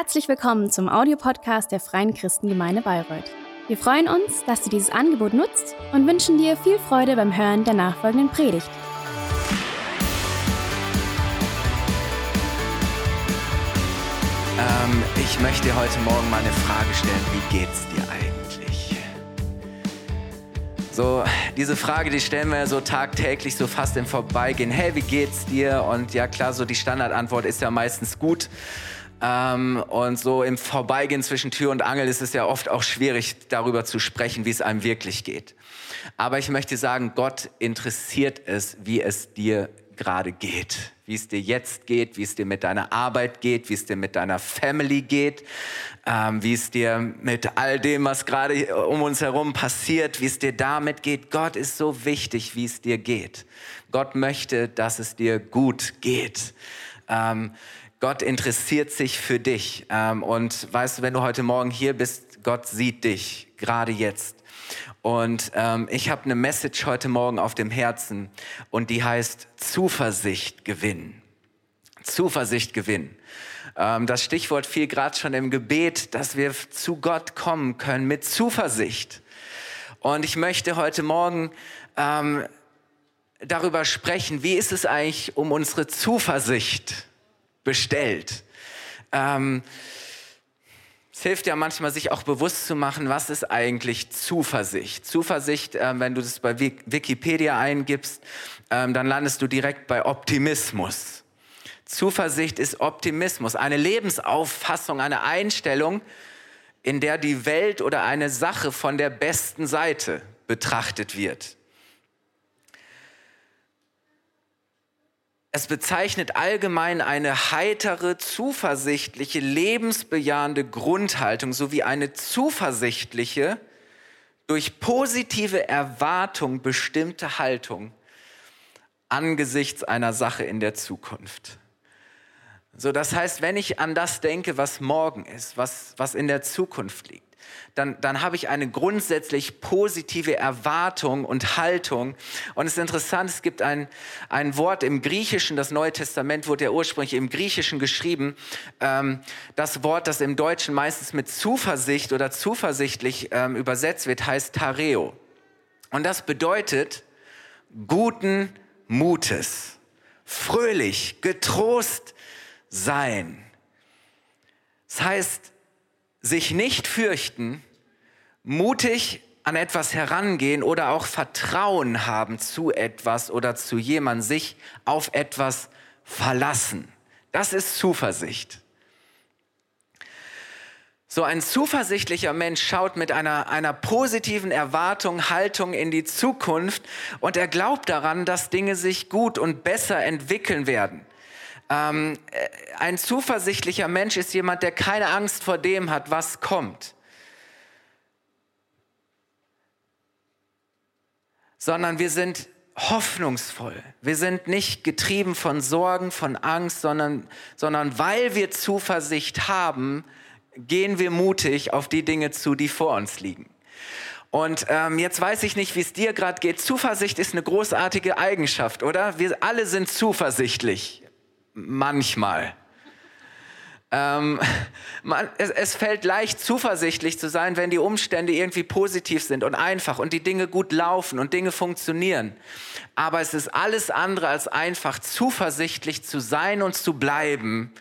Herzlich willkommen zum Audiopodcast der Freien Christengemeinde Bayreuth. Wir freuen uns, dass du dieses Angebot nutzt und wünschen dir viel Freude beim Hören der nachfolgenden Predigt. Ähm, ich möchte heute Morgen mal eine Frage stellen. Wie geht's dir eigentlich? So, diese Frage, die stellen wir ja so tagtäglich, so fast im Vorbeigehen. Hey, wie geht's dir? Und ja, klar, so die Standardantwort ist ja meistens gut. Ähm, und so im Vorbeigehen zwischen Tür und Angel ist es ja oft auch schwierig, darüber zu sprechen, wie es einem wirklich geht. Aber ich möchte sagen, Gott interessiert es, wie es dir gerade geht, wie es dir jetzt geht, wie es dir mit deiner Arbeit geht, wie es dir mit deiner Family geht, ähm, wie es dir mit all dem, was gerade um uns herum passiert, wie es dir damit geht. Gott ist so wichtig, wie es dir geht. Gott möchte, dass es dir gut geht. Ähm, Gott interessiert sich für dich. Ähm, und weißt du, wenn du heute Morgen hier bist, Gott sieht dich, gerade jetzt. Und ähm, ich habe eine Message heute Morgen auf dem Herzen und die heißt Zuversicht gewinnen. Zuversicht gewinnen. Ähm, das Stichwort fiel gerade schon im Gebet, dass wir zu Gott kommen können mit Zuversicht. Und ich möchte heute Morgen ähm, darüber sprechen, wie ist es eigentlich um unsere Zuversicht bestellt. Ähm, es hilft ja manchmal, sich auch bewusst zu machen, was ist eigentlich Zuversicht. Zuversicht, äh, wenn du das bei Wikipedia eingibst, äh, dann landest du direkt bei Optimismus. Zuversicht ist Optimismus, eine Lebensauffassung, eine Einstellung, in der die Welt oder eine Sache von der besten Seite betrachtet wird. Es bezeichnet allgemein eine heitere, zuversichtliche, lebensbejahende Grundhaltung sowie eine zuversichtliche, durch positive Erwartung bestimmte Haltung angesichts einer Sache in der Zukunft. So, das heißt, wenn ich an das denke, was morgen ist, was, was in der Zukunft liegt, dann, dann habe ich eine grundsätzlich positive Erwartung und Haltung. Und es ist interessant, es gibt ein, ein Wort im Griechischen, das Neue Testament wurde ja ursprünglich im Griechischen geschrieben. Ähm, das Wort, das im Deutschen meistens mit Zuversicht oder zuversichtlich ähm, übersetzt wird, heißt Tareo. Und das bedeutet guten Mutes, fröhlich, getrost sein. Das heißt, sich nicht fürchten, mutig an etwas herangehen oder auch Vertrauen haben zu etwas oder zu jemandem, sich auf etwas verlassen. Das ist Zuversicht. So ein zuversichtlicher Mensch schaut mit einer, einer positiven Erwartung, Haltung in die Zukunft und er glaubt daran, dass Dinge sich gut und besser entwickeln werden. Ähm, äh, ein zuversichtlicher Mensch ist jemand, der keine Angst vor dem hat, was kommt. Sondern wir sind hoffnungsvoll. Wir sind nicht getrieben von Sorgen, von Angst, sondern, sondern weil wir Zuversicht haben, gehen wir mutig auf die Dinge zu, die vor uns liegen. Und ähm, jetzt weiß ich nicht, wie es dir gerade geht. Zuversicht ist eine großartige Eigenschaft, oder? Wir alle sind zuversichtlich manchmal. Ähm, man, es, es, fällt leicht zuversichtlich zu sein, wenn die Umstände irgendwie positiv sind und einfach und die Dinge gut laufen und Dinge funktionieren. Aber es ist alles andere als einfach, zuversichtlich zu sein und zu bleiben,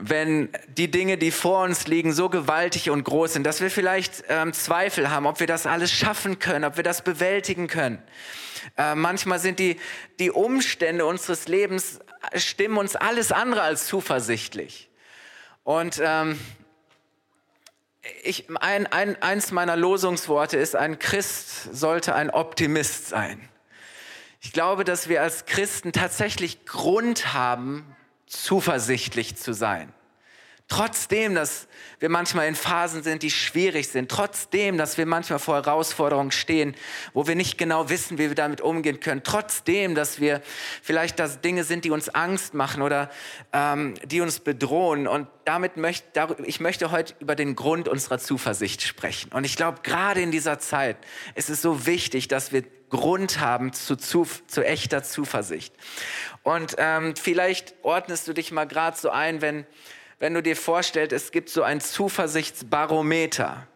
wenn die Dinge, die vor uns liegen, so gewaltig und groß sind, dass wir vielleicht ähm, Zweifel haben, ob wir das alles schaffen können, ob wir das bewältigen können. Äh, manchmal sind die, die Umstände unseres Lebens, stimmen uns alles andere als zuversichtlich. Und ähm, ich, ein, ein, eins meiner Losungsworte ist, ein Christ sollte ein Optimist sein. Ich glaube, dass wir als Christen tatsächlich Grund haben, zuversichtlich zu sein. Trotzdem, dass wir manchmal in Phasen sind, die schwierig sind, trotzdem, dass wir manchmal vor Herausforderungen stehen, wo wir nicht genau wissen, wie wir damit umgehen können, trotzdem, dass wir vielleicht das Dinge sind, die uns Angst machen oder ähm, die uns bedrohen. Und damit möchte ich möchte heute über den Grund unserer Zuversicht sprechen. Und ich glaube, gerade in dieser Zeit ist es so wichtig, dass wir Grund haben zu, zu, zu echter Zuversicht. Und ähm, vielleicht ordnest du dich mal gerade so ein, wenn wenn du dir vorstellst, es gibt so ein Zuversichtsbarometer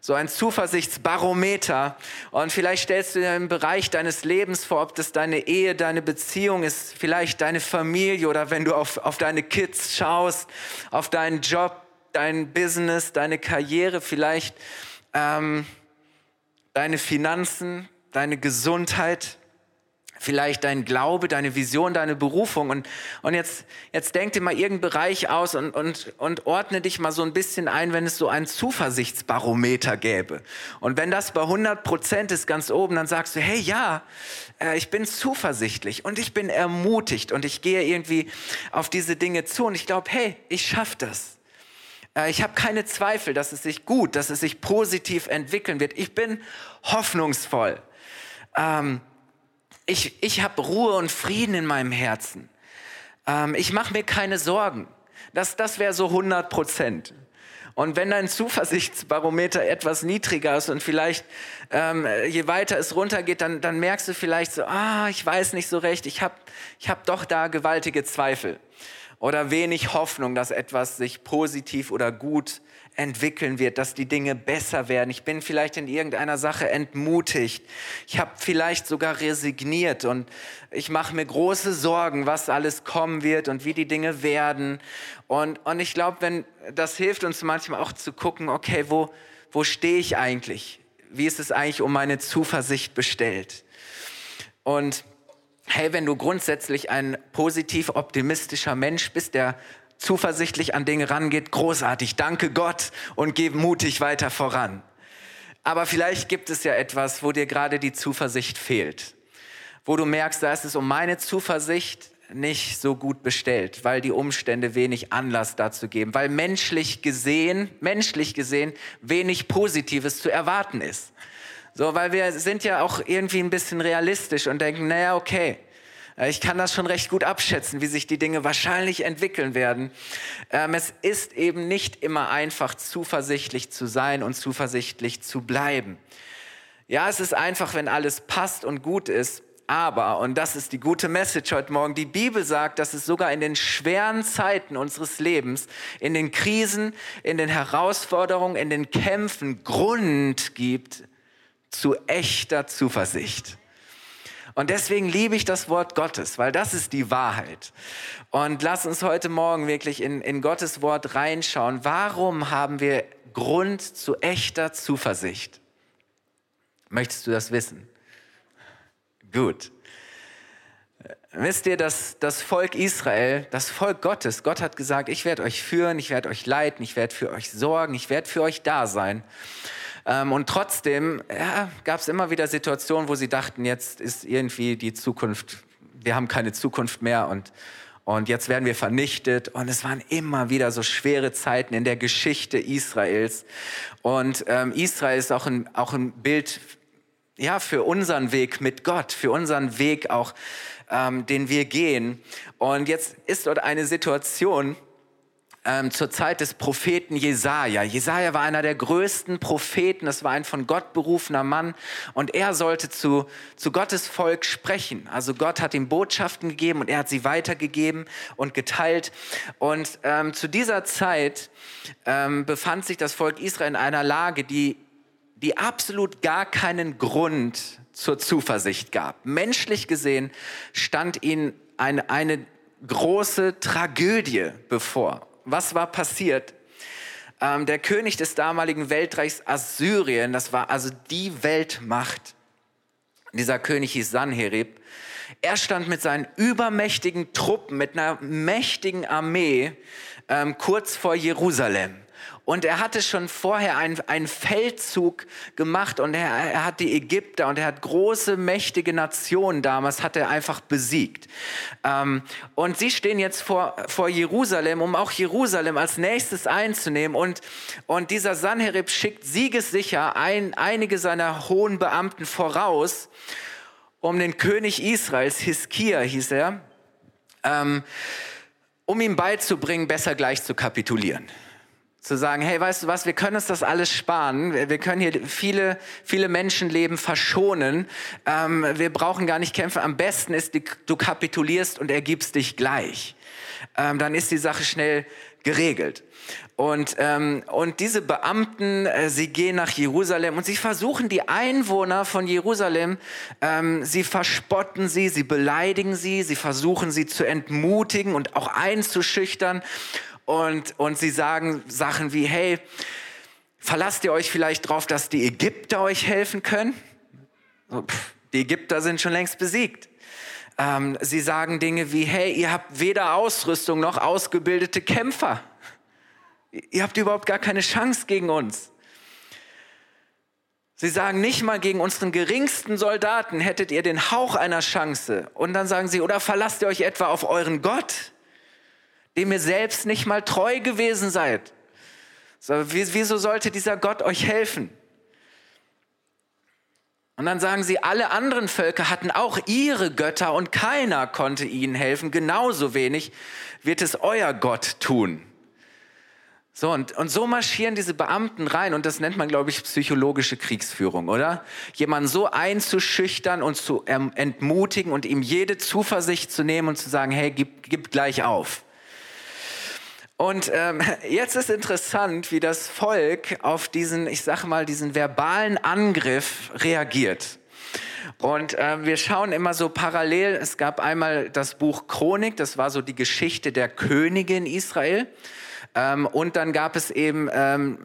so ein Zuversichtsbarometer. Und vielleicht stellst du dir im Bereich deines Lebens vor, ob das deine Ehe, deine Beziehung ist, vielleicht deine Familie oder wenn du auf, auf deine Kids schaust, auf deinen Job, dein Business, deine Karriere, vielleicht ähm, deine Finanzen, deine Gesundheit vielleicht dein Glaube, deine Vision, deine Berufung. Und, und jetzt, jetzt denk dir mal irgendeinen Bereich aus und, und, und ordne dich mal so ein bisschen ein, wenn es so ein Zuversichtsbarometer gäbe. Und wenn das bei 100 Prozent ist ganz oben, dann sagst du, hey ja, äh, ich bin zuversichtlich und ich bin ermutigt und ich gehe irgendwie auf diese Dinge zu und ich glaube, hey, ich schaffe das. Äh, ich habe keine Zweifel, dass es sich gut, dass es sich positiv entwickeln wird. Ich bin hoffnungsvoll. Ähm, ich, ich habe Ruhe und Frieden in meinem Herzen. Ähm, ich mache mir keine Sorgen. Das, das wäre so 100 Prozent. Und wenn dein Zuversichtsbarometer etwas niedriger ist und vielleicht ähm, je weiter es runtergeht, dann, dann merkst du vielleicht so, ah, ich weiß nicht so recht, ich habe ich hab doch da gewaltige Zweifel oder wenig Hoffnung, dass etwas sich positiv oder gut entwickeln wird, dass die Dinge besser werden. Ich bin vielleicht in irgendeiner Sache entmutigt. Ich habe vielleicht sogar resigniert und ich mache mir große Sorgen, was alles kommen wird und wie die Dinge werden. Und, und ich glaube, wenn das hilft uns manchmal auch zu gucken, okay, wo, wo stehe ich eigentlich? Wie ist es eigentlich um meine Zuversicht bestellt? Und hey, wenn du grundsätzlich ein positiv optimistischer Mensch bist, der zuversichtlich an Dinge rangeht, großartig, danke Gott und geh mutig weiter voran. Aber vielleicht gibt es ja etwas, wo dir gerade die Zuversicht fehlt, wo du merkst, da ist es um meine Zuversicht nicht so gut bestellt, weil die Umstände wenig Anlass dazu geben, weil menschlich gesehen, menschlich gesehen wenig Positives zu erwarten ist. So, weil wir sind ja auch irgendwie ein bisschen realistisch und denken, naja, okay, ich kann das schon recht gut abschätzen, wie sich die Dinge wahrscheinlich entwickeln werden. Ähm, es ist eben nicht immer einfach, zuversichtlich zu sein und zuversichtlich zu bleiben. Ja, es ist einfach, wenn alles passt und gut ist. Aber, und das ist die gute Message heute Morgen, die Bibel sagt, dass es sogar in den schweren Zeiten unseres Lebens, in den Krisen, in den Herausforderungen, in den Kämpfen Grund gibt zu echter Zuversicht. Und deswegen liebe ich das Wort Gottes, weil das ist die Wahrheit. Und lass uns heute Morgen wirklich in, in Gottes Wort reinschauen. Warum haben wir Grund zu echter Zuversicht? Möchtest du das wissen? Gut. Wisst ihr, dass das Volk Israel, das Volk Gottes, Gott hat gesagt, ich werde euch führen, ich werde euch leiten, ich werde für euch sorgen, ich werde für euch da sein. Ähm, und trotzdem ja, gab es immer wieder Situationen, wo sie dachten, jetzt ist irgendwie die Zukunft, wir haben keine Zukunft mehr und, und jetzt werden wir vernichtet. Und es waren immer wieder so schwere Zeiten in der Geschichte Israels. Und ähm, Israel ist auch ein, auch ein Bild ja, für unseren Weg mit Gott, für unseren Weg auch, ähm, den wir gehen. Und jetzt ist dort eine Situation, ähm, zur Zeit des Propheten Jesaja. Jesaja war einer der größten Propheten, das war ein von Gott berufener Mann und er sollte zu, zu Gottes Volk sprechen. Also Gott hat ihm Botschaften gegeben und er hat sie weitergegeben und geteilt. Und ähm, zu dieser Zeit ähm, befand sich das Volk Israel in einer Lage, die, die absolut gar keinen Grund zur Zuversicht gab. Menschlich gesehen stand ihnen eine, eine große Tragödie bevor was war passiert? Ähm, der König des damaligen Weltreichs Assyrien, das war also die Weltmacht, dieser König hieß Sanherib, er stand mit seinen übermächtigen Truppen, mit einer mächtigen Armee ähm, kurz vor Jerusalem. Und er hatte schon vorher einen, einen Feldzug gemacht und er, er, hat die Ägypter und er hat große, mächtige Nationen damals, hat er einfach besiegt. Ähm, und sie stehen jetzt vor, vor Jerusalem, um auch Jerusalem als nächstes einzunehmen. Und, und dieser Sanherib schickt siegessicher ein, einige seiner hohen Beamten voraus, um den König Israels, Hiskia hieß er, ähm, um ihm beizubringen, besser gleich zu kapitulieren zu sagen, hey, weißt du was, wir können uns das alles sparen, wir können hier viele, viele Menschenleben verschonen, ähm, wir brauchen gar nicht kämpfen, am besten ist, du kapitulierst und ergibst dich gleich. ähm, dann ist die Sache schnell geregelt. Und, ähm, und diese Beamten, äh, sie gehen nach Jerusalem und sie versuchen die Einwohner von Jerusalem, ähm, sie verspotten sie, sie beleidigen sie, sie versuchen sie zu entmutigen und auch einzuschüchtern. Und, und sie sagen Sachen wie, hey, verlasst ihr euch vielleicht darauf, dass die Ägypter euch helfen können? So, pff, die Ägypter sind schon längst besiegt. Ähm, sie sagen Dinge wie, hey, ihr habt weder Ausrüstung noch ausgebildete Kämpfer. Ihr habt überhaupt gar keine Chance gegen uns. Sie sagen nicht mal gegen unseren geringsten Soldaten hättet ihr den Hauch einer Chance. Und dann sagen sie, oder verlasst ihr euch etwa auf euren Gott, dem ihr selbst nicht mal treu gewesen seid. So, wieso sollte dieser Gott euch helfen? Und dann sagen sie, alle anderen Völker hatten auch ihre Götter und keiner konnte ihnen helfen. Genauso wenig wird es euer Gott tun. So, und, und so marschieren diese Beamten rein und das nennt man, glaube ich, psychologische Kriegsführung, oder? Jemanden so einzuschüchtern und zu entmutigen und ihm jede Zuversicht zu nehmen und zu sagen, hey, gib, gib gleich auf. Und ähm, jetzt ist interessant, wie das Volk auf diesen, ich sage mal, diesen verbalen Angriff reagiert. Und ähm, wir schauen immer so parallel. Es gab einmal das Buch Chronik, das war so die Geschichte der Könige in Israel. Ähm, und dann gab es eben ähm,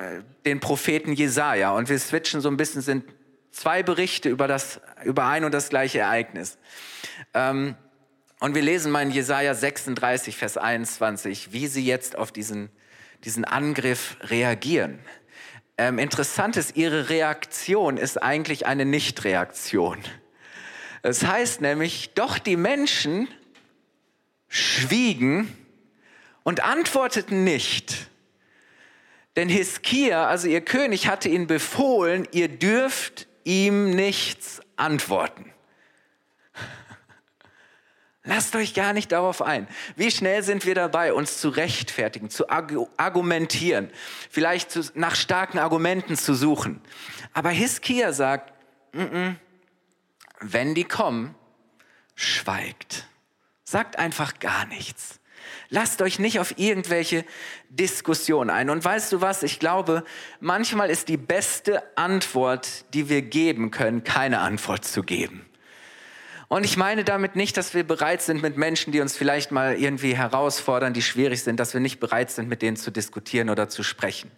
den Propheten Jesaja. Und wir switchen so ein bisschen, sind zwei Berichte über, das, über ein und das gleiche Ereignis. Ähm, und wir lesen mal in Jesaja 36, Vers 21, wie sie jetzt auf diesen, diesen Angriff reagieren. Ähm, interessant ist, ihre Reaktion ist eigentlich eine Nichtreaktion. Es das heißt nämlich, doch die Menschen schwiegen und antworteten nicht. Denn Hiskia, also ihr König, hatte ihnen befohlen, ihr dürft ihm nichts antworten. Lasst euch gar nicht darauf ein. Wie schnell sind wir dabei, uns zu rechtfertigen, zu argumentieren, vielleicht zu, nach starken Argumenten zu suchen. Aber Hiskia sagt, mm -mm, wenn die kommen, schweigt. Sagt einfach gar nichts. Lasst euch nicht auf irgendwelche Diskussionen ein. Und weißt du was? Ich glaube, manchmal ist die beste Antwort, die wir geben können, keine Antwort zu geben. Und ich meine damit nicht, dass wir bereit sind mit Menschen, die uns vielleicht mal irgendwie herausfordern, die schwierig sind, dass wir nicht bereit sind, mit denen zu diskutieren oder zu sprechen.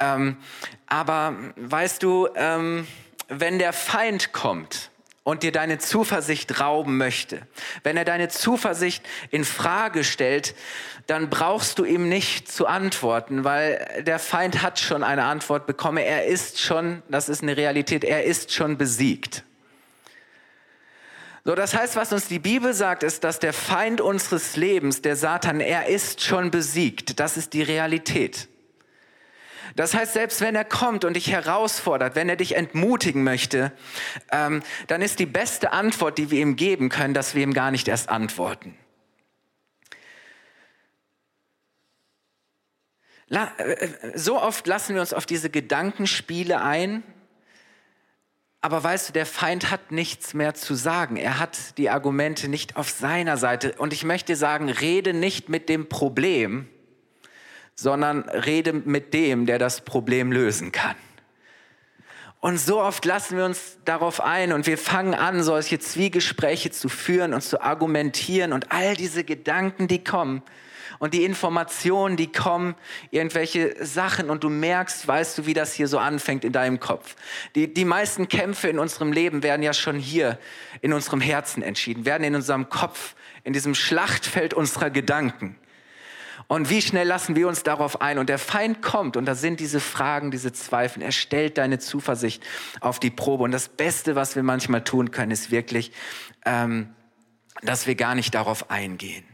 Ähm, aber weißt du, ähm, wenn der Feind kommt, und dir deine Zuversicht rauben möchte, wenn er deine Zuversicht in Frage stellt, dann brauchst du ihm nicht zu antworten, weil der Feind hat schon eine Antwort bekommen. Er ist schon, das ist eine Realität, er ist schon besiegt. So, das heißt, was uns die Bibel sagt, ist, dass der Feind unseres Lebens, der Satan, er ist schon besiegt. Das ist die Realität. Das heißt, selbst wenn er kommt und dich herausfordert, wenn er dich entmutigen möchte, ähm, dann ist die beste Antwort, die wir ihm geben können, dass wir ihm gar nicht erst antworten. Äh, äh, so oft lassen wir uns auf diese Gedankenspiele ein aber weißt du, der Feind hat nichts mehr zu sagen. Er hat die Argumente nicht auf seiner Seite. Und ich möchte sagen, rede nicht mit dem Problem, sondern rede mit dem, der das Problem lösen kann. Und so oft lassen wir uns darauf ein und wir fangen an, solche Zwiegespräche zu führen und zu argumentieren und all diese Gedanken, die kommen, und die Informationen, die kommen, irgendwelche Sachen und du merkst, weißt du, wie das hier so anfängt in deinem Kopf. Die, die meisten Kämpfe in unserem Leben werden ja schon hier in unserem Herzen entschieden, werden in unserem Kopf, in diesem Schlachtfeld unserer Gedanken. Und wie schnell lassen wir uns darauf ein? Und der Feind kommt und da sind diese Fragen, diese Zweifel. Er stellt deine Zuversicht auf die Probe. Und das Beste, was wir manchmal tun können, ist wirklich, ähm, dass wir gar nicht darauf eingehen.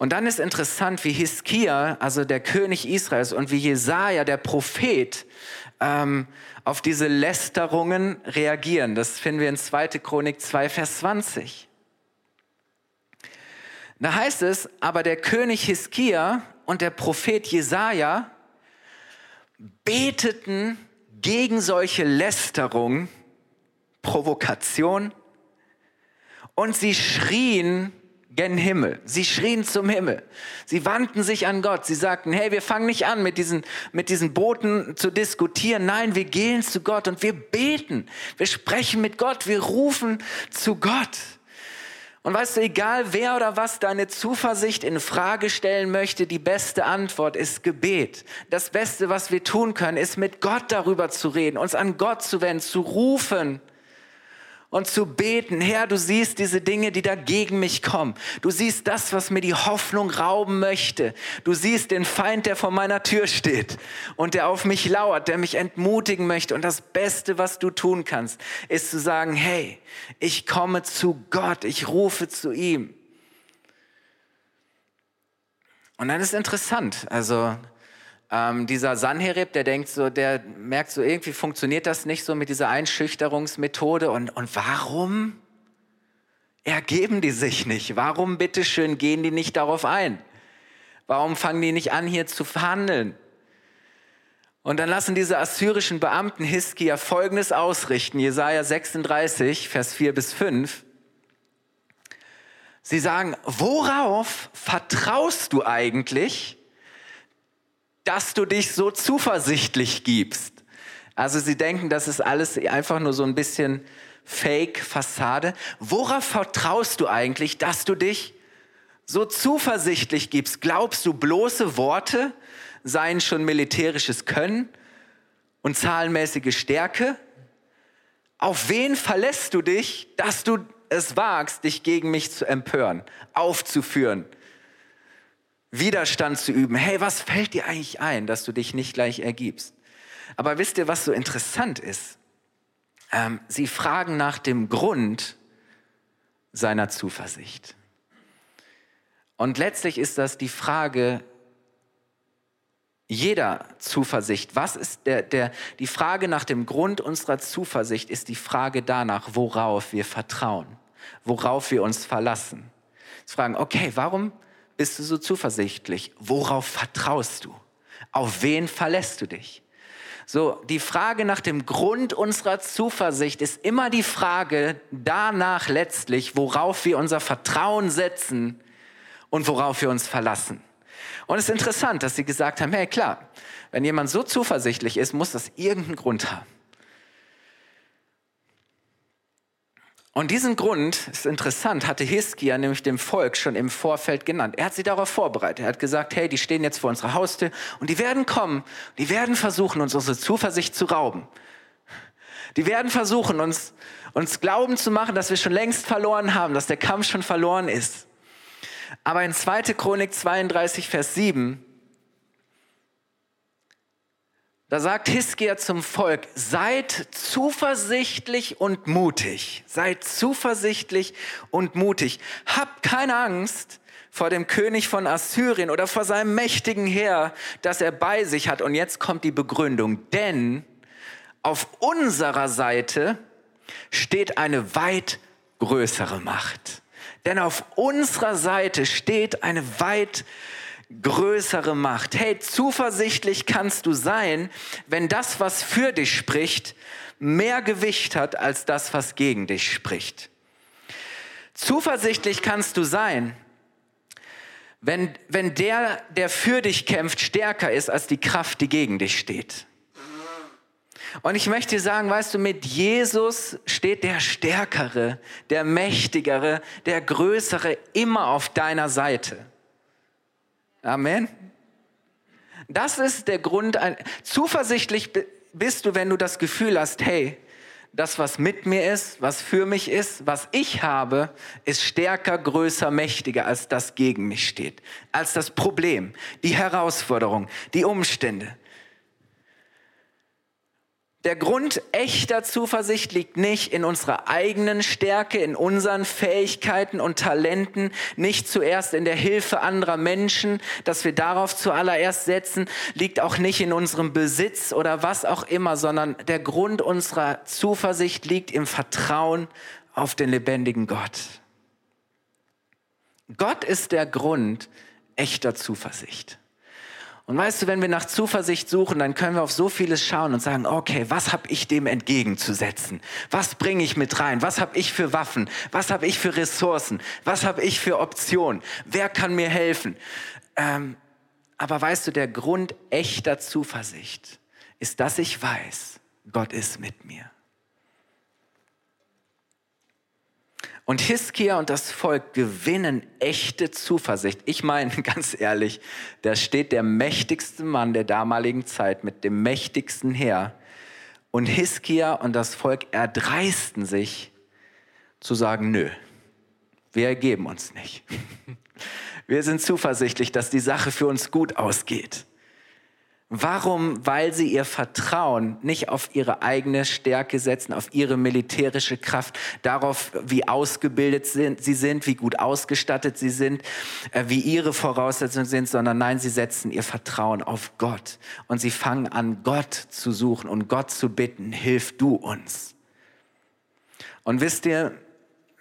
Und dann ist interessant, wie Hiskia, also der König Israels, und wie Jesaja, der Prophet, ähm, auf diese Lästerungen reagieren. Das finden wir in 2. Chronik 2, Vers 20. Da heißt es, aber der König Hiskia und der Prophet Jesaja beteten gegen solche Lästerung, Provokation, und sie schrien gen Himmel. Sie schrien zum Himmel. Sie wandten sich an Gott. Sie sagten, hey, wir fangen nicht an, mit diesen, mit diesen Booten zu diskutieren. Nein, wir gehen zu Gott und wir beten. Wir sprechen mit Gott. Wir rufen zu Gott. Und weißt du, egal wer oder was deine Zuversicht in Frage stellen möchte, die beste Antwort ist Gebet. Das Beste, was wir tun können, ist mit Gott darüber zu reden, uns an Gott zu wenden, zu rufen und zu beten, Herr, du siehst diese Dinge, die dagegen mich kommen. Du siehst das, was mir die Hoffnung rauben möchte. Du siehst den Feind, der vor meiner Tür steht und der auf mich lauert, der mich entmutigen möchte. Und das Beste, was du tun kannst, ist zu sagen, hey, ich komme zu Gott, ich rufe zu ihm. Und dann ist interessant, also ähm, dieser Sanherib, der denkt so, der merkt so, irgendwie funktioniert das nicht so mit dieser Einschüchterungsmethode. Und, und warum ergeben die sich nicht? Warum, bitteschön, gehen die nicht darauf ein? Warum fangen die nicht an, hier zu verhandeln? Und dann lassen diese assyrischen Beamten Hiskia Folgendes ausrichten, Jesaja 36, Vers 4 bis 5. Sie sagen, worauf vertraust du eigentlich, dass du dich so zuversichtlich gibst. Also sie denken, das ist alles einfach nur so ein bisschen Fake-Fassade. Worauf vertraust du eigentlich, dass du dich so zuversichtlich gibst? Glaubst du, bloße Worte seien schon militärisches Können und zahlenmäßige Stärke? Auf wen verlässt du dich, dass du es wagst, dich gegen mich zu empören, aufzuführen? Widerstand zu üben. Hey, was fällt dir eigentlich ein, dass du dich nicht gleich ergibst? Aber wisst ihr, was so interessant ist? Ähm, sie fragen nach dem Grund seiner Zuversicht. Und letztlich ist das die Frage jeder Zuversicht. Was ist der, der, die Frage nach dem Grund unserer Zuversicht ist die Frage danach, worauf wir vertrauen, worauf wir uns verlassen. Sie fragen, okay, warum bist du so zuversichtlich? Worauf vertraust du? Auf wen verlässt du dich? So, die Frage nach dem Grund unserer Zuversicht ist immer die Frage danach letztlich, worauf wir unser Vertrauen setzen und worauf wir uns verlassen. Und es ist interessant, dass sie gesagt haben, hey klar, wenn jemand so zuversichtlich ist, muss das irgendeinen Grund haben. Und diesen Grund, ist interessant, hatte Hiskia nämlich dem Volk schon im Vorfeld genannt. Er hat sie darauf vorbereitet. Er hat gesagt, hey, die stehen jetzt vor unserer Haustür und die werden kommen, die werden versuchen, uns unsere Zuversicht zu rauben. Die werden versuchen, uns, uns glauben zu machen, dass wir schon längst verloren haben, dass der Kampf schon verloren ist. Aber in 2. Chronik 32, Vers 7 Da sagt Hiskia zum Volk, seid zuversichtlich und mutig. Seid zuversichtlich und mutig. Habt keine Angst vor dem König von Assyrien oder vor seinem mächtigen Heer, das er bei sich hat. Und jetzt kommt die Begründung. Denn auf unserer Seite steht eine weit größere Macht. Denn auf unserer Seite steht eine weit größere größere Macht. Hey, zuversichtlich kannst du sein, wenn das, was für dich spricht, mehr Gewicht hat als das, was gegen dich spricht. Zuversichtlich kannst du sein, wenn, wenn der, der für dich kämpft, stärker ist als die Kraft, die gegen dich steht. Und ich möchte dir sagen, weißt du, mit Jesus steht der Stärkere, der Mächtigere, der Größere immer auf deiner Seite. Amen. Das ist der Grund. Zuversichtlich bist du, wenn du das Gefühl hast, hey, das, was mit mir ist, was für mich ist, was ich habe, ist stärker, größer, mächtiger als das gegen mich steht, als das Problem, die Herausforderung, die Umstände. Der Grund echter Zuversicht liegt nicht in unserer eigenen Stärke, in unseren Fähigkeiten und Talenten, nicht zuerst in der Hilfe anderer Menschen, dass wir darauf zuallererst setzen, liegt auch nicht in unserem Besitz oder was auch immer, sondern der Grund unserer Zuversicht liegt im Vertrauen auf den lebendigen Gott. Gott ist der Grund echter Zuversicht. Und weißt du, wenn wir nach Zuversicht suchen, dann können wir auf so vieles schauen und sagen, okay, was habe ich dem entgegenzusetzen? Was bringe ich mit rein? Was habe ich für Waffen? Was habe ich für Ressourcen? Was habe ich für Optionen? Wer kann mir helfen? Ähm, aber weißt du, der Grund echter Zuversicht ist, dass ich weiß, Gott ist mit mir. Und Hiskia und das Volk gewinnen echte Zuversicht. Ich meine, ganz ehrlich, da steht der mächtigste Mann der damaligen Zeit mit dem mächtigsten Heer. Und Hiskia und das Volk erdreisten sich zu sagen, nö, wir ergeben uns nicht. Wir sind zuversichtlich, dass die Sache für uns gut ausgeht. Warum? Weil sie ihr Vertrauen nicht auf ihre eigene Stärke setzen, auf ihre militärische Kraft, darauf, wie ausgebildet sind, sie sind, wie gut ausgestattet sie sind, äh, wie ihre Voraussetzungen sind, sondern nein, sie setzen ihr Vertrauen auf Gott. Und sie fangen an, Gott zu suchen und Gott zu bitten, hilf du uns. Und wisst ihr,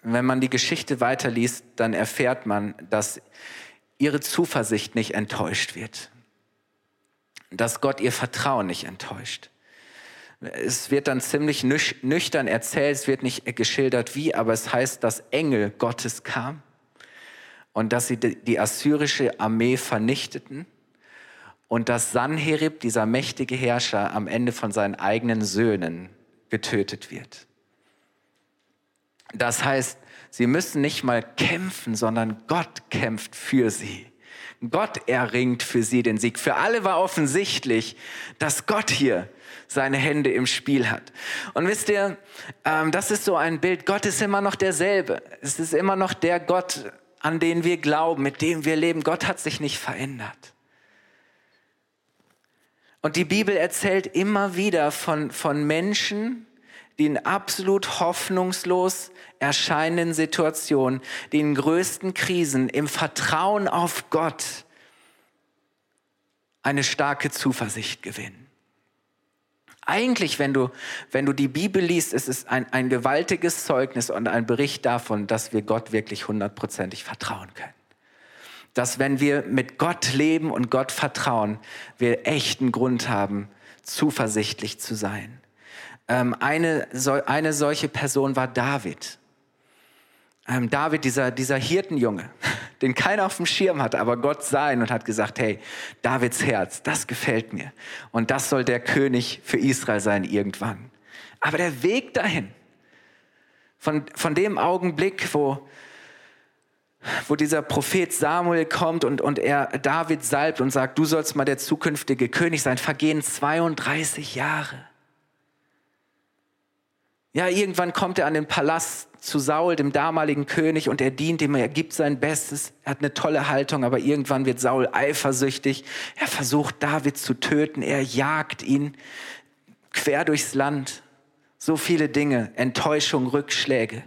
wenn man die Geschichte weiterliest, dann erfährt man, dass ihre Zuversicht nicht enttäuscht wird dass Gott ihr Vertrauen nicht enttäuscht. Es wird dann ziemlich nüchtern erzählt, es wird nicht geschildert wie, aber es heißt, dass Engel Gottes kamen und dass sie die assyrische Armee vernichteten und dass Sanherib, dieser mächtige Herrscher, am Ende von seinen eigenen Söhnen getötet wird. Das heißt, sie müssen nicht mal kämpfen, sondern Gott kämpft für sie. Gott erringt für sie den Sieg. Für alle war offensichtlich, dass Gott hier seine Hände im Spiel hat. Und wisst ihr, ähm, das ist so ein Bild. Gott ist immer noch derselbe. Es ist immer noch der Gott, an den wir glauben, mit dem wir leben. Gott hat sich nicht verändert. Und die Bibel erzählt immer wieder von, von Menschen, die in absolut hoffnungslos erscheinenden Situationen, die in größten Krisen im Vertrauen auf Gott eine starke Zuversicht gewinnen. Eigentlich, wenn du, wenn du die Bibel liest, ist es ein, ein gewaltiges Zeugnis und ein Bericht davon, dass wir Gott wirklich hundertprozentig vertrauen können. Dass wenn wir mit Gott leben und Gott vertrauen, wir echten Grund haben, zuversichtlich zu sein. Ähm, eine, eine solche Person war David. Ähm, David, dieser, dieser Hirtenjunge, den keiner auf dem Schirm hat, aber Gott sah ihn und hat gesagt, hey, Davids Herz, das gefällt mir. Und das soll der König für Israel sein irgendwann. Aber der Weg dahin, von, von dem Augenblick, wo, wo dieser Prophet Samuel kommt und, und er David salbt und sagt, du sollst mal der zukünftige König sein, vergehen 32 Jahre. Ja, irgendwann kommt er an den Palast zu Saul, dem damaligen König, und er dient ihm, er gibt sein Bestes, er hat eine tolle Haltung, aber irgendwann wird Saul eifersüchtig. Er versucht David zu töten, er jagt ihn quer durchs Land. So viele Dinge, Enttäuschung, Rückschläge.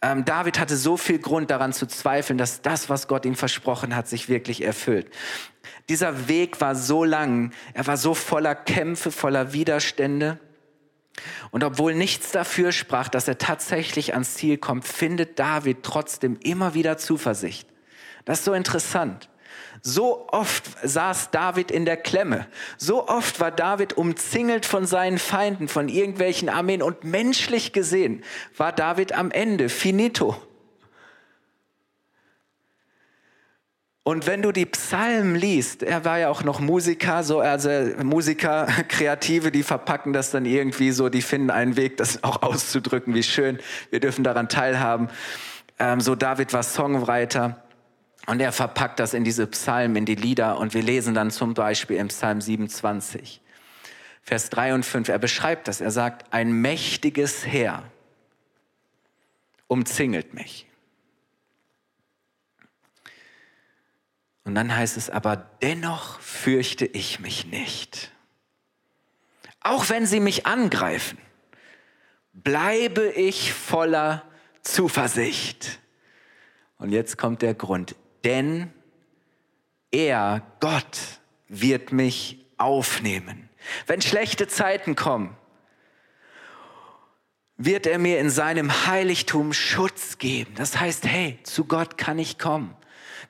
Ähm, David hatte so viel Grund daran zu zweifeln, dass das, was Gott ihm versprochen hat, sich wirklich erfüllt. Dieser Weg war so lang, er war so voller Kämpfe, voller Widerstände. Und obwohl nichts dafür sprach, dass er tatsächlich ans Ziel kommt, findet David trotzdem immer wieder Zuversicht. Das ist so interessant. So oft saß David in der Klemme. So oft war David umzingelt von seinen Feinden, von irgendwelchen Armeen. Und menschlich gesehen war David am Ende, finito. Und wenn du die Psalmen liest, er war ja auch noch Musiker, so also Musiker, Kreative, die verpacken das dann irgendwie so, die finden einen Weg, das auch auszudrücken, wie schön, wir dürfen daran teilhaben. Ähm, so David war Songwriter und er verpackt das in diese Psalmen, in die Lieder und wir lesen dann zum Beispiel im Psalm 27, Vers 3 und 5, er beschreibt das, er sagt, ein mächtiges Heer umzingelt mich. Und dann heißt es aber, dennoch fürchte ich mich nicht. Auch wenn sie mich angreifen, bleibe ich voller Zuversicht. Und jetzt kommt der Grund, denn er, Gott, wird mich aufnehmen. Wenn schlechte Zeiten kommen, wird er mir in seinem Heiligtum Schutz geben. Das heißt, hey, zu Gott kann ich kommen.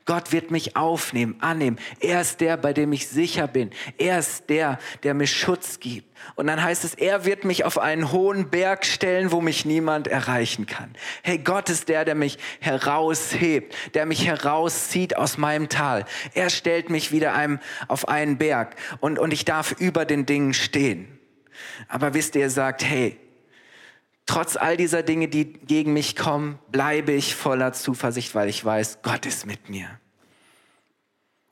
Gott wird mich aufnehmen, annehmen. Er ist der, bei dem ich sicher bin. Er ist der, der mir Schutz gibt. Und dann heißt es, er wird mich auf einen hohen Berg stellen, wo mich niemand erreichen kann. Hey, Gott ist der, der mich heraushebt, der mich herauszieht aus meinem Tal. Er stellt mich wieder einem, auf einen Berg und, und ich darf über den Dingen stehen. Aber wisst ihr, er sagt, hey, trotz all dieser Dinge, die gegen mich kommen, bleibe ich voller Zuversicht, weil ich weiß, Gott ist mit mir.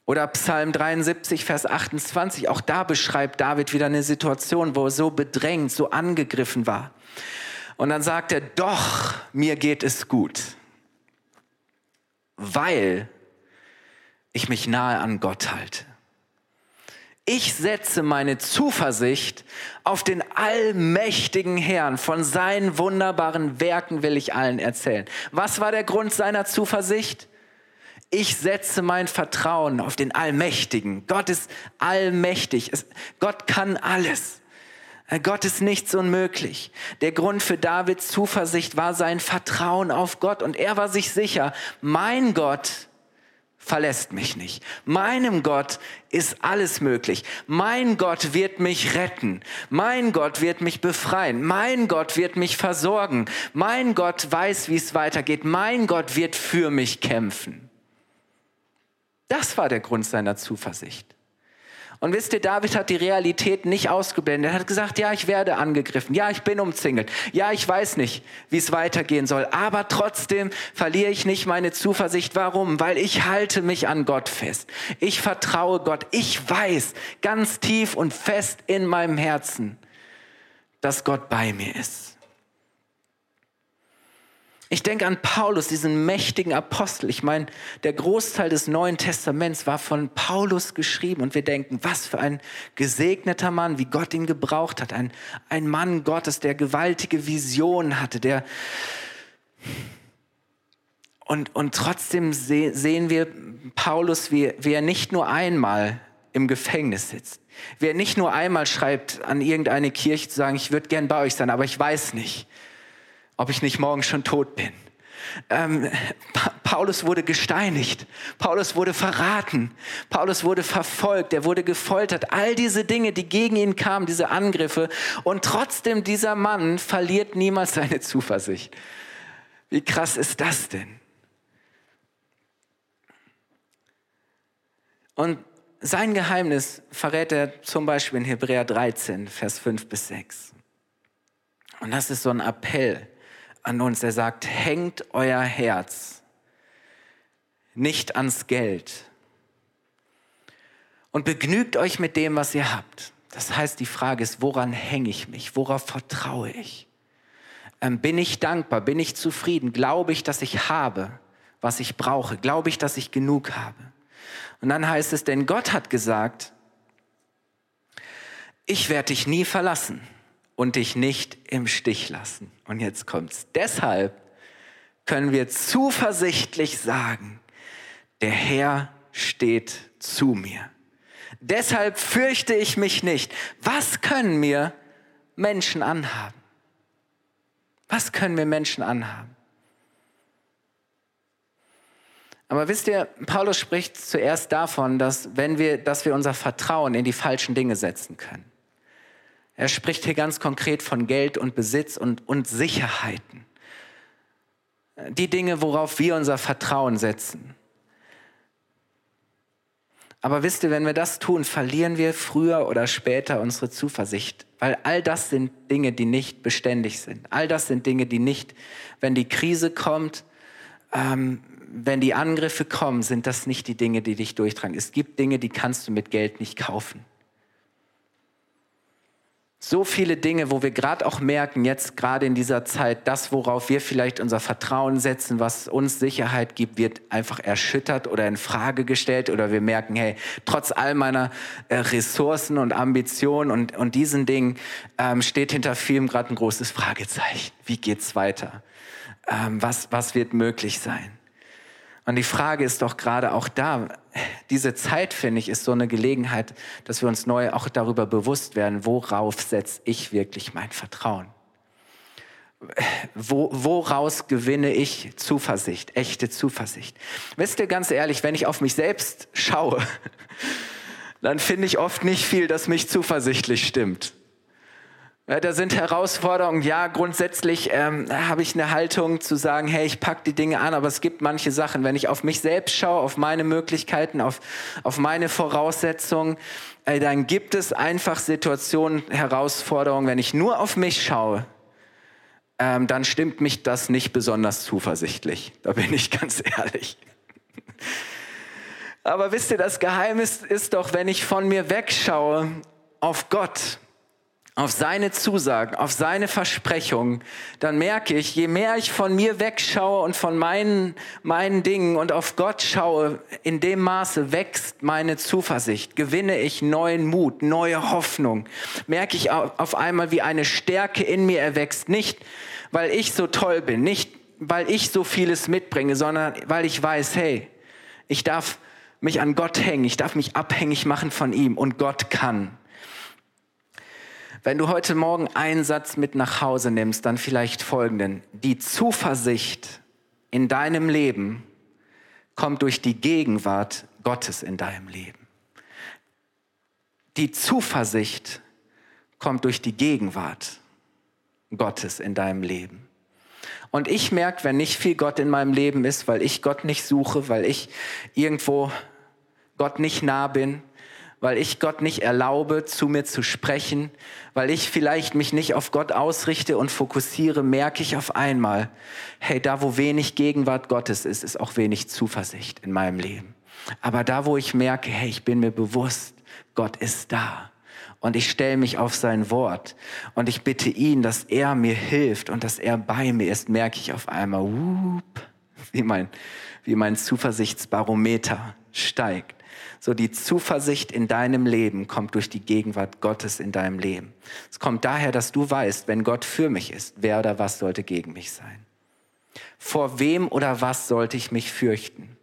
Oder Psalm 73, Vers 28, auch da beschreibt David wieder eine Situation, wo er so bedrängt, so angegriffen war. Und dann sagt er, doch, mir geht es gut, weil ich mich nahe an Gott halte. Ich setze meine Zuversicht auf den allmächtigen Herrn. Von seinen wunderbaren Werken will ich allen erzählen. Was war der Grund seiner Zuversicht? Ich setze mein Vertrauen auf den Allmächtigen. Gott ist allmächtig. Gott kann alles. Gott ist nichts unmöglich. Der Grund für Davids Zuversicht war sein Vertrauen auf Gott und er war sich sicher, mein Gott verlässt mich nicht. Meinem Gott ist alles möglich. Mein Gott wird mich retten. Mein Gott wird mich befreien. Mein Gott wird mich versorgen. Mein Gott weiß, wie es weitergeht. Mein Gott wird für mich kämpfen. Das war der Grund seiner Zuversicht. Und wisst ihr, David hat die Realität nicht ausgeblendet. Er hat gesagt, ja, ich werde angegriffen. Ja, ich bin umzingelt. Ja, ich weiß nicht, wie es weitergehen soll. Aber trotzdem verliere ich nicht meine Zuversicht. Warum? Weil ich halte mich an Gott fest. Ich vertraue Gott. Ich weiß ganz tief und fest in meinem Herzen, dass Gott bei mir ist. Ich denke an Paulus, diesen mächtigen Apostel. Ich meine, der Großteil des Neuen Testaments war von Paulus geschrieben und wir denken, was für ein gesegneter Mann, wie Gott ihn gebraucht hat. Ein, ein Mann Gottes, der gewaltige Visionen hatte, der und, und trotzdem sehen wir Paulus, wie, wie er nicht nur einmal im Gefängnis sitzt. Wie er nicht nur einmal schreibt an irgendeine Kirche zu sagen, ich würde gern bei euch sein, aber ich weiß nicht ob ich nicht morgen schon tot bin. Ähm, Paulus wurde gesteinigt, Paulus wurde verraten, Paulus wurde verfolgt, er wurde gefoltert. All diese Dinge, die gegen ihn kamen, diese Angriffe. Und trotzdem, dieser Mann verliert niemals seine Zuversicht. Wie krass ist das denn? Und sein Geheimnis verrät er zum Beispiel in Hebräer 13, Vers 5 bis 6. Und das ist so ein Appell an uns. Er sagt, hängt euer Herz nicht ans Geld und begnügt euch mit dem, was ihr habt. Das heißt, die Frage ist, woran hänge ich mich? Worauf vertraue ich? Ähm, bin ich dankbar? Bin ich zufrieden? Glaube ich, dass ich habe, was ich brauche? Glaube ich, dass ich genug habe? Und dann heißt es, denn Gott hat gesagt, ich werde dich nie verlassen und dich nicht im Stich lassen. Und jetzt kommt's. Deshalb können wir zuversichtlich sagen, der Herr steht zu mir. Deshalb fürchte ich mich nicht. Was können mir Menschen anhaben? Was können mir Menschen anhaben? Aber wisst ihr, Paulus spricht zuerst davon, dass, wenn wir, dass wir unser Vertrauen in die falschen Dinge setzen können. Er spricht hier ganz konkret von Geld und Besitz und, und Sicherheiten. Die Dinge, worauf wir unser Vertrauen setzen. Aber wisst ihr, wenn wir das tun, verlieren wir früher oder später unsere Zuversicht, weil all das sind Dinge, die nicht beständig sind. All das sind Dinge, die nicht, wenn die Krise kommt, ähm, wenn die Angriffe kommen, sind das nicht die Dinge, die dich durchtragen. Es gibt Dinge, die kannst du mit Geld nicht kaufen. So viele Dinge, wo wir gerade auch merken, jetzt gerade in dieser Zeit, das, worauf wir vielleicht unser Vertrauen setzen, was uns Sicherheit gibt, wird einfach erschüttert oder in Frage gestellt oder wir merken, hey, trotz all meiner äh, Ressourcen und Ambitionen und, und diesen Dingen ähm, steht hinter vielem gerade ein großes Fragezeichen. Wie geht's weiter? Ähm, was, was wird möglich sein? Und die Frage ist doch gerade auch da, diese Zeit, finde ich, ist so eine Gelegenheit, dass wir uns neu auch darüber bewusst werden, worauf setze ich wirklich mein Vertrauen? Wo, woraus gewinne ich Zuversicht, echte Zuversicht? Wisst ihr ganz ehrlich, wenn ich auf mich selbst schaue, dann finde ich oft nicht viel, das mich zuversichtlich stimmt. Ja, da sind Herausforderungen. Ja, grundsätzlich ähm, habe ich eine Haltung zu sagen, hey, ich pack die Dinge an, aber es gibt manche Sachen, wenn ich auf mich selbst schaue, auf meine Möglichkeiten, auf, auf meine Voraussetzungen, äh, dann gibt es einfach Situationen, Herausforderungen. Wenn ich nur auf mich schaue, ähm, dann stimmt mich das nicht besonders zuversichtlich. Da bin ich ganz ehrlich. Aber wisst ihr, das Geheimnis ist doch, wenn ich von mir wegschaue auf Gott, auf seine Zusagen, auf seine Versprechungen, dann merke ich, je mehr ich von mir wegschaue und von meinen, meinen Dingen und auf Gott schaue, in dem Maße wächst meine Zuversicht, gewinne ich neuen Mut, neue Hoffnung, merke ich auf einmal, wie eine Stärke in mir erwächst, nicht weil ich so toll bin, nicht weil ich so vieles mitbringe, sondern weil ich weiß, hey, ich darf mich an Gott hängen, ich darf mich abhängig machen von ihm und Gott kann. Wenn du heute Morgen einen Satz mit nach Hause nimmst, dann vielleicht folgenden. Die Zuversicht in deinem Leben kommt durch die Gegenwart Gottes in deinem Leben. Die Zuversicht kommt durch die Gegenwart Gottes in deinem Leben. Und ich merke, wenn nicht viel Gott in meinem Leben ist, weil ich Gott nicht suche, weil ich irgendwo Gott nicht nah bin, weil ich Gott nicht erlaube, zu mir zu sprechen, weil ich vielleicht mich nicht auf Gott ausrichte und fokussiere, merke ich auf einmal, hey, da wo wenig Gegenwart Gottes ist, ist auch wenig Zuversicht in meinem Leben. Aber da wo ich merke, hey, ich bin mir bewusst, Gott ist da. Und ich stelle mich auf sein Wort und ich bitte ihn, dass er mir hilft und dass er bei mir ist, merke ich auf einmal, whoop, wie mein, wie mein Zuversichtsbarometer steigt. So die Zuversicht in deinem Leben kommt durch die Gegenwart Gottes in deinem Leben. Es kommt daher, dass du weißt, wenn Gott für mich ist, wer oder was sollte gegen mich sein? Vor wem oder was sollte ich mich fürchten?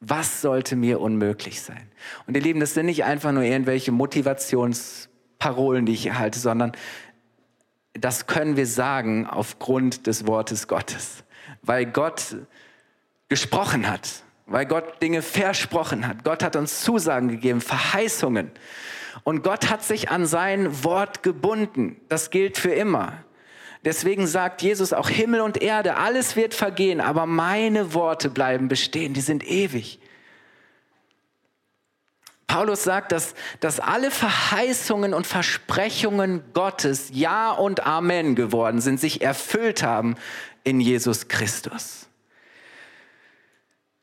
Was sollte mir unmöglich sein? Und ihr Lieben, das sind nicht einfach nur irgendwelche Motivationsparolen, die ich erhalte, sondern das können wir sagen aufgrund des Wortes Gottes, weil Gott gesprochen hat weil Gott Dinge versprochen hat. Gott hat uns Zusagen gegeben, Verheißungen. Und Gott hat sich an sein Wort gebunden. Das gilt für immer. Deswegen sagt Jesus auch Himmel und Erde, alles wird vergehen, aber meine Worte bleiben bestehen, die sind ewig. Paulus sagt, dass, dass alle Verheißungen und Versprechungen Gottes Ja und Amen geworden sind, sich erfüllt haben in Jesus Christus.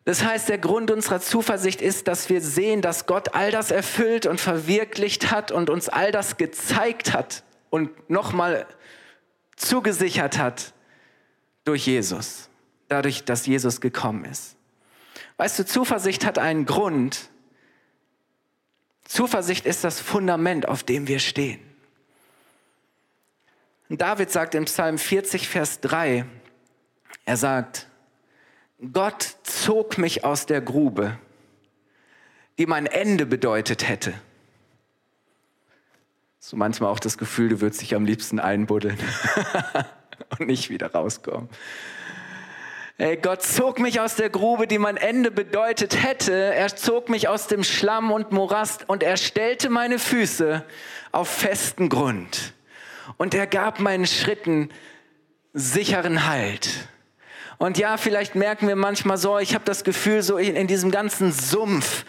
Das heißt, der Grund unserer Zuversicht ist, dass wir sehen, dass Gott all das erfüllt und verwirklicht hat und uns all das gezeigt hat und nochmal zugesichert hat durch Jesus, dadurch, dass Jesus gekommen ist. Weißt du, Zuversicht hat einen Grund. Zuversicht ist das Fundament, auf dem wir stehen. Und David sagt im Psalm 40, Vers 3, er sagt, Gott zog mich aus der Grube, die mein Ende bedeutet hätte. So manchmal auch das Gefühl, du würdest dich am liebsten einbuddeln und nicht wieder rauskommen. Hey, Gott zog mich aus der Grube, die mein Ende bedeutet hätte. Er zog mich aus dem Schlamm und Morast und er stellte meine Füße auf festen Grund. Und er gab meinen Schritten sicheren Halt. Und ja, vielleicht merken wir manchmal so, ich habe das Gefühl, so in, in diesem ganzen Sumpf,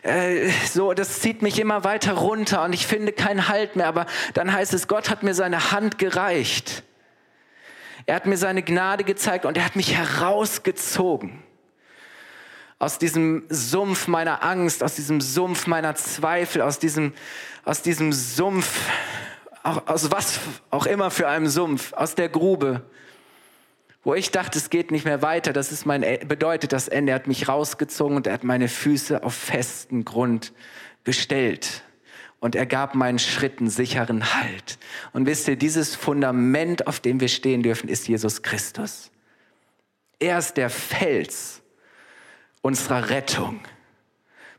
äh, so, das zieht mich immer weiter runter und ich finde keinen Halt mehr. Aber dann heißt es, Gott hat mir seine Hand gereicht. Er hat mir seine Gnade gezeigt und er hat mich herausgezogen aus diesem Sumpf meiner Angst, aus diesem Sumpf meiner Zweifel, aus diesem, aus diesem Sumpf, aus was auch immer für einem Sumpf, aus der Grube wo ich dachte, es geht nicht mehr weiter, das ist mein, bedeutet das Ende. Er hat mich rausgezogen und er hat meine Füße auf festen Grund gestellt. Und er gab meinen Schritten sicheren Halt. Und wisst ihr, dieses Fundament, auf dem wir stehen dürfen, ist Jesus Christus. Er ist der Fels unserer Rettung.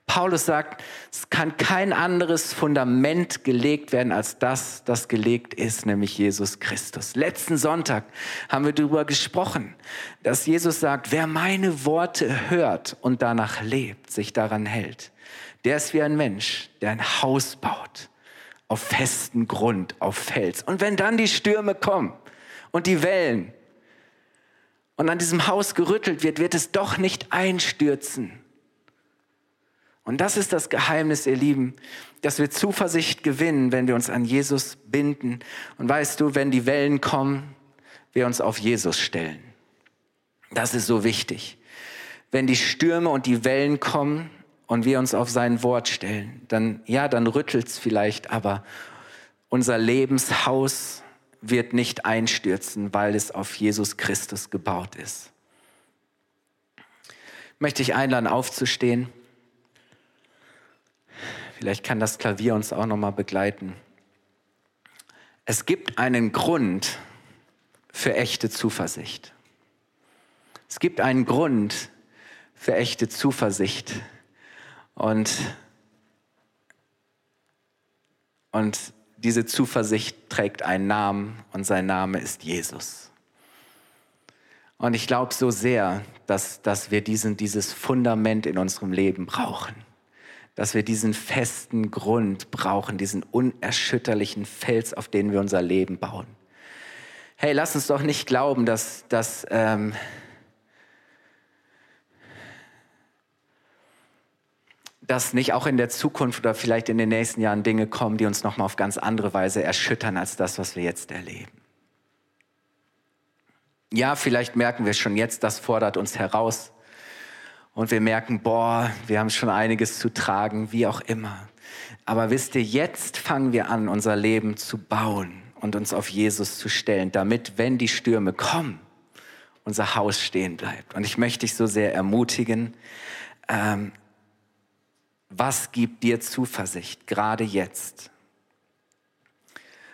Paulus sagt, es kann kein anderes Fundament gelegt werden als das, das gelegt ist, nämlich Jesus Christus. Letzten Sonntag haben wir darüber gesprochen, dass Jesus sagt, wer meine Worte hört und danach lebt, sich daran hält, der ist wie ein Mensch, der ein Haus baut auf festen Grund, auf Fels. Und wenn dann die Stürme kommen und die Wellen und an diesem Haus gerüttelt wird, wird es doch nicht einstürzen und das ist das Geheimnis, ihr Lieben, dass wir Zuversicht gewinnen, wenn wir uns an Jesus binden. Und weißt du, wenn die Wellen kommen, wir uns auf Jesus stellen. Das ist so wichtig. Wenn die Stürme und die Wellen kommen und wir uns auf sein Wort stellen, dann, ja, dann rüttelt's vielleicht, aber unser Lebenshaus wird nicht einstürzen, weil es auf Jesus Christus gebaut ist. Möchte ich einladen, aufzustehen. Vielleicht kann das Klavier uns auch noch mal begleiten. Es gibt einen Grund für echte Zuversicht. Es gibt einen Grund für echte Zuversicht. Und, und diese Zuversicht trägt einen Namen und sein Name ist Jesus. Und ich glaube so sehr, dass, dass wir diesen, dieses Fundament in unserem Leben brauchen dass wir diesen festen Grund brauchen, diesen unerschütterlichen Fels, auf den wir unser Leben bauen. Hey, lass uns doch nicht glauben, dass, dass, ähm, dass nicht auch in der Zukunft oder vielleicht in den nächsten Jahren Dinge kommen, die uns nochmal auf ganz andere Weise erschüttern als das, was wir jetzt erleben. Ja, vielleicht merken wir schon jetzt, das fordert uns heraus und wir merken, boah, wir haben schon einiges zu tragen, wie auch immer. Aber wisst ihr, jetzt fangen wir an, unser Leben zu bauen und uns auf Jesus zu stellen, damit, wenn die Stürme kommen, unser Haus stehen bleibt. Und ich möchte dich so sehr ermutigen, ähm, was gibt dir Zuversicht, gerade jetzt?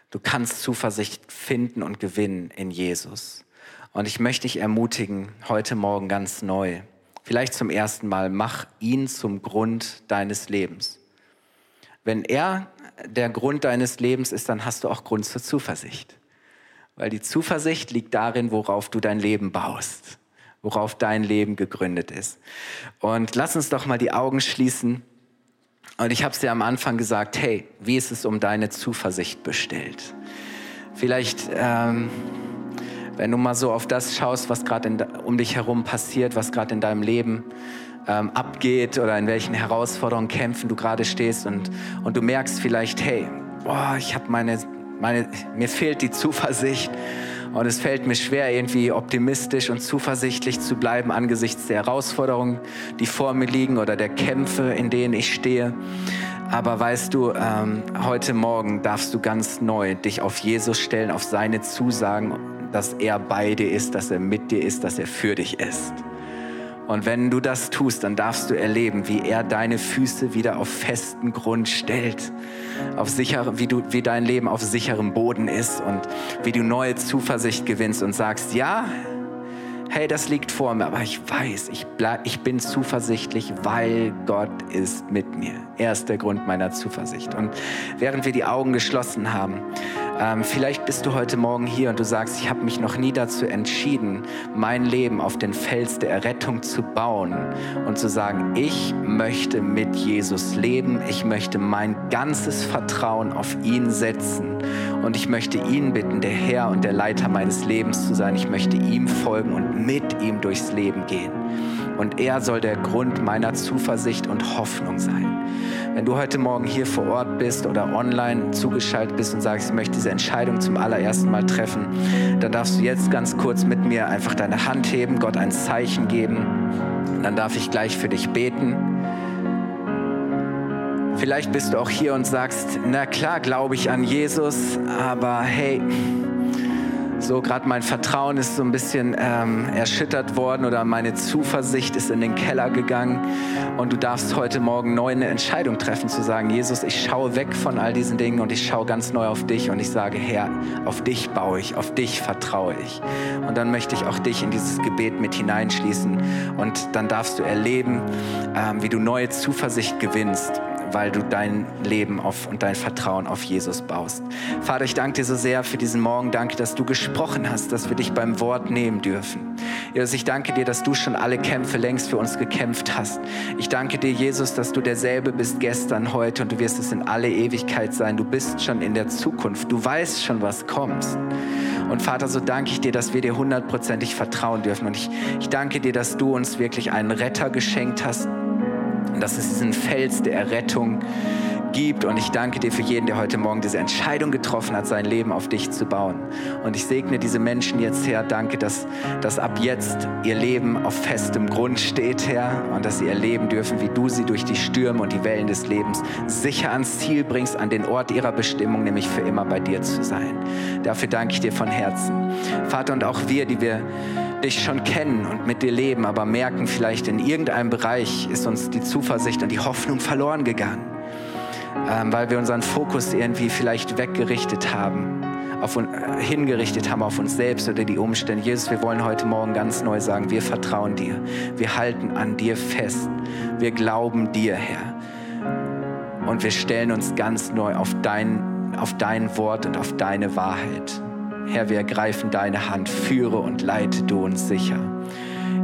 Du kannst Zuversicht finden und gewinnen in Jesus. Und ich möchte dich ermutigen, heute Morgen ganz neu, vielleicht zum ersten Mal, mach ihn zum Grund deines Lebens. Wenn er der Grund deines Lebens ist, dann hast du auch Grund zur Zuversicht. Weil die Zuversicht liegt darin, worauf du dein Leben baust, worauf dein Leben gegründet ist. Und lass uns doch mal die Augen schließen. Und ich habe es dir am Anfang gesagt, hey, wie ist es um deine Zuversicht bestellt? Vielleicht ähm, wenn du mal so auf das schaust, was gerade um dich herum passiert, was gerade in deinem Leben ähm, abgeht oder in welchen Herausforderungen, Kämpfen du gerade stehst und, und du merkst vielleicht, hey, boah, ich habe meine, meine, mir fehlt die Zuversicht und es fällt mir schwer, irgendwie optimistisch und zuversichtlich zu bleiben angesichts der Herausforderungen, die vor mir liegen oder der Kämpfe, in denen ich stehe. Aber weißt du, ähm, heute Morgen darfst du ganz neu dich auf Jesus stellen, auf seine Zusagen dass er bei dir ist, dass er mit dir ist, dass er für dich ist. Und wenn du das tust, dann darfst du erleben, wie er deine Füße wieder auf festen Grund stellt, auf sicher, wie, du, wie dein Leben auf sicherem Boden ist und wie du neue Zuversicht gewinnst und sagst, ja, hey, das liegt vor mir, aber ich weiß, ich, bleib, ich bin zuversichtlich, weil Gott ist mit mir. Er ist der Grund meiner Zuversicht. Und während wir die Augen geschlossen haben, ähm, vielleicht bist du heute Morgen hier und du sagst, ich habe mich noch nie dazu entschieden, mein Leben auf den Fels der Errettung zu bauen und zu sagen, ich möchte mit Jesus leben, ich möchte mein ganzes Vertrauen auf ihn setzen und ich möchte ihn bitten, der Herr und der Leiter meines Lebens zu sein. Ich möchte ihm folgen und mit ihm durchs Leben gehen. Und er soll der Grund meiner Zuversicht und Hoffnung sein. Wenn du heute Morgen hier vor Ort bist oder online zugeschaltet bist und sagst, ich möchte diese Entscheidung zum allerersten Mal treffen, dann darfst du jetzt ganz kurz mit mir einfach deine Hand heben, Gott ein Zeichen geben. Dann darf ich gleich für dich beten. Vielleicht bist du auch hier und sagst, na klar glaube ich an Jesus, aber hey, so gerade mein Vertrauen ist so ein bisschen ähm, erschüttert worden oder meine Zuversicht ist in den Keller gegangen. Und du darfst heute Morgen neu eine Entscheidung treffen, zu sagen, Jesus, ich schaue weg von all diesen Dingen und ich schaue ganz neu auf dich und ich sage, Herr, auf dich baue ich, auf dich vertraue ich. Und dann möchte ich auch dich in dieses Gebet mit hineinschließen und dann darfst du erleben, ähm, wie du neue Zuversicht gewinnst weil du dein Leben auf und dein Vertrauen auf Jesus baust. Vater, ich danke dir so sehr für diesen Morgen. Danke, dass du gesprochen hast, dass wir dich beim Wort nehmen dürfen. Jesus, ich danke dir, dass du schon alle Kämpfe längst für uns gekämpft hast. Ich danke dir, Jesus, dass du derselbe bist gestern, heute und du wirst es in alle Ewigkeit sein. Du bist schon in der Zukunft. Du weißt schon, was kommt. Und Vater, so danke ich dir, dass wir dir hundertprozentig vertrauen dürfen. Und ich, ich danke dir, dass du uns wirklich einen Retter geschenkt hast, dass es diesen Fels der Errettung gibt. Und ich danke dir für jeden, der heute Morgen diese Entscheidung getroffen hat, sein Leben auf dich zu bauen. Und ich segne diese Menschen jetzt, Herr. Danke, dass, dass ab jetzt ihr Leben auf festem Grund steht, Herr. Und dass sie erleben dürfen, wie du sie durch die Stürme und die Wellen des Lebens sicher ans Ziel bringst, an den Ort ihrer Bestimmung, nämlich für immer bei dir zu sein. Dafür danke ich dir von Herzen. Vater, und auch wir, die wir dich schon kennen und mit dir leben, aber merken vielleicht in irgendeinem Bereich ist uns die Zuversicht und die Hoffnung verloren gegangen, ähm, weil wir unseren Fokus irgendwie vielleicht weggerichtet haben, auf, äh, hingerichtet haben auf uns selbst oder die Umstände. Jesus, wir wollen heute Morgen ganz neu sagen, wir vertrauen dir, wir halten an dir fest, wir glauben dir, Herr. Und wir stellen uns ganz neu auf dein, auf dein Wort und auf deine Wahrheit. Herr, wir ergreifen deine Hand, führe und leite du uns sicher.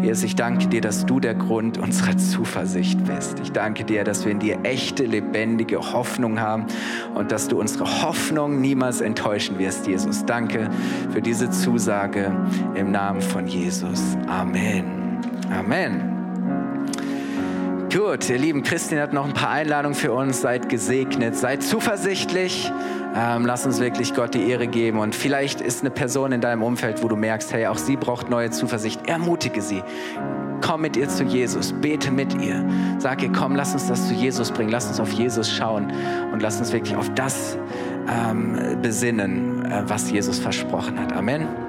Jesus, ich danke dir, dass du der Grund unserer Zuversicht bist. Ich danke dir, dass wir in dir echte, lebendige Hoffnung haben und dass du unsere Hoffnung niemals enttäuschen wirst, Jesus. Danke für diese Zusage im Namen von Jesus. Amen. Amen. Gut, ihr Lieben, Christine hat noch ein paar Einladungen für uns. Seid gesegnet, seid zuversichtlich. Ähm, lass uns wirklich Gott die Ehre geben. Und vielleicht ist eine Person in deinem Umfeld, wo du merkst, hey, auch sie braucht neue Zuversicht. Ermutige sie. Komm mit ihr zu Jesus, bete mit ihr. Sag ihr, komm, lass uns das zu Jesus bringen, lass uns auf Jesus schauen und lass uns wirklich auf das ähm, besinnen, äh, was Jesus versprochen hat. Amen.